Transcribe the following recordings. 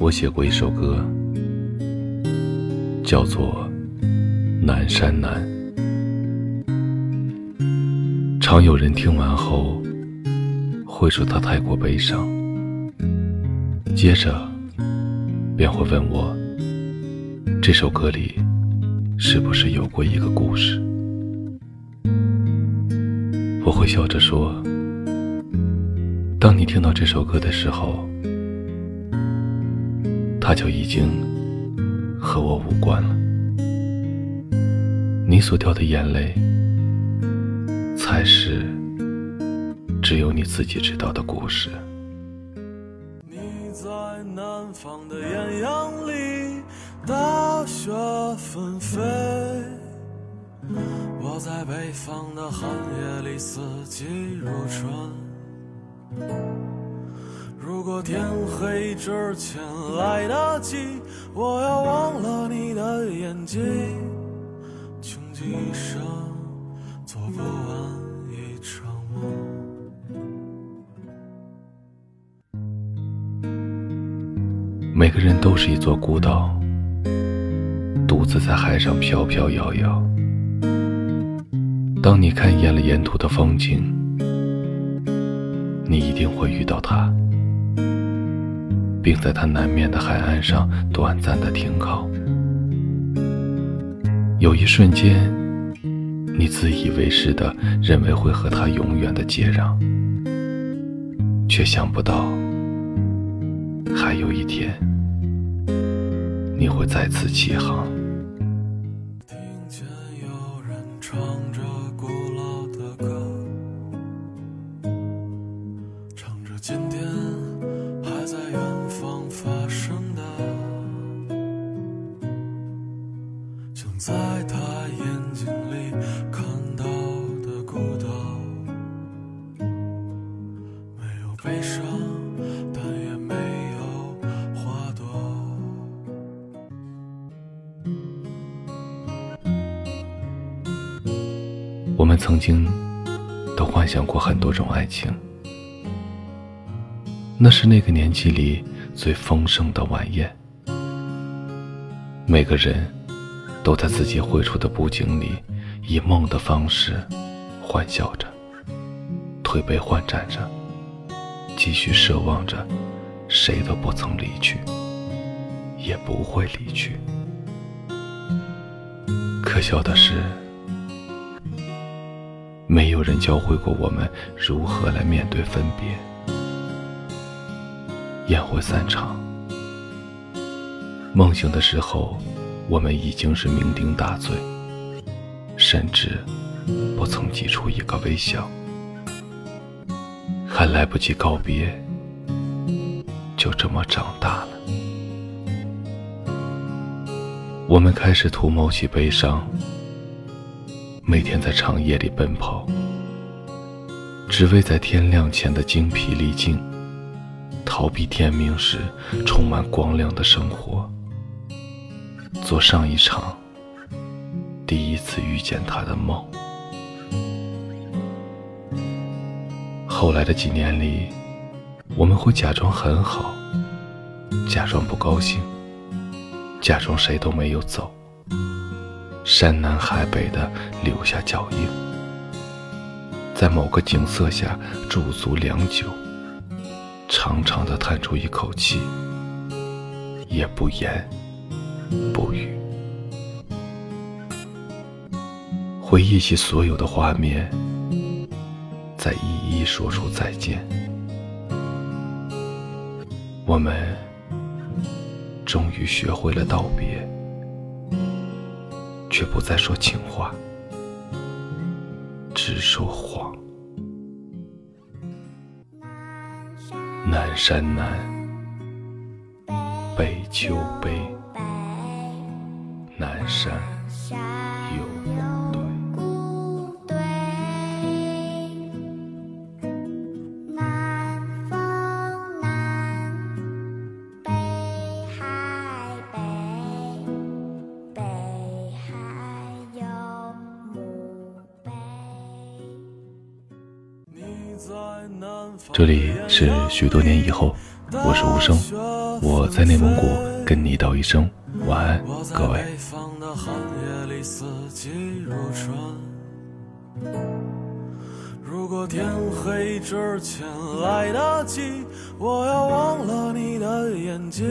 我写过一首歌，叫做《南山南》。常有人听完后会说它太过悲伤，接着便会问我，这首歌里是不是有过一个故事？我会笑着说，当你听到这首歌的时候。他就已经和我无关了。你所掉的眼泪，才是只有你自己知道的故事。你在南方的艳阳里，大雪纷飞；我在北方的寒夜里，四季如春。如果天黑之前来得及，我要忘了你的眼睛，穷极一生做不完一场梦。每个人都是一座孤岛，独自在海上飘飘摇摇。当你看厌了沿途的风景，你一定会遇到他。并在它南面的海岸上短暂的停靠。有一瞬间，你自以为是的认为会和它永远的接壤，却想不到，还有一天，你会再次起航。悲伤，但也没有花朵。我们曾经都幻想过很多种爱情，那是那个年纪里最丰盛的晚宴，每个人。都在自己绘出的布景里，以梦的方式欢笑着，推杯换盏着，继续奢望着，谁都不曾离去，也不会离去。可笑的是，没有人教会过我们如何来面对分别。宴会散场，梦醒的时候。我们已经是酩酊大醉，甚至不曾挤出一个微笑，还来不及告别，就这么长大了。我们开始图谋起悲伤，每天在长夜里奔跑，只为在天亮前的精疲力尽，逃避天明时充满光亮的生活。做上一场第一次遇见他的梦。后来的几年里，我们会假装很好，假装不高兴，假装谁都没有走，山南海北的留下脚印，在某个景色下驻足良久，长长的叹出一口气，也不言。不语，回忆起所有的画面，再一一说出再见。我们终于学会了道别，却不再说情话，只说谎。南山南，北秋悲。南山这里是许多年以后，我是无声，我在内蒙古跟你道一声晚安，各位。如果天黑之前来得及，我要忘了你的眼睛，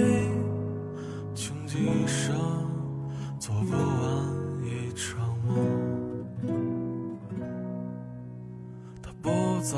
穷极一生做不完一场梦。他不再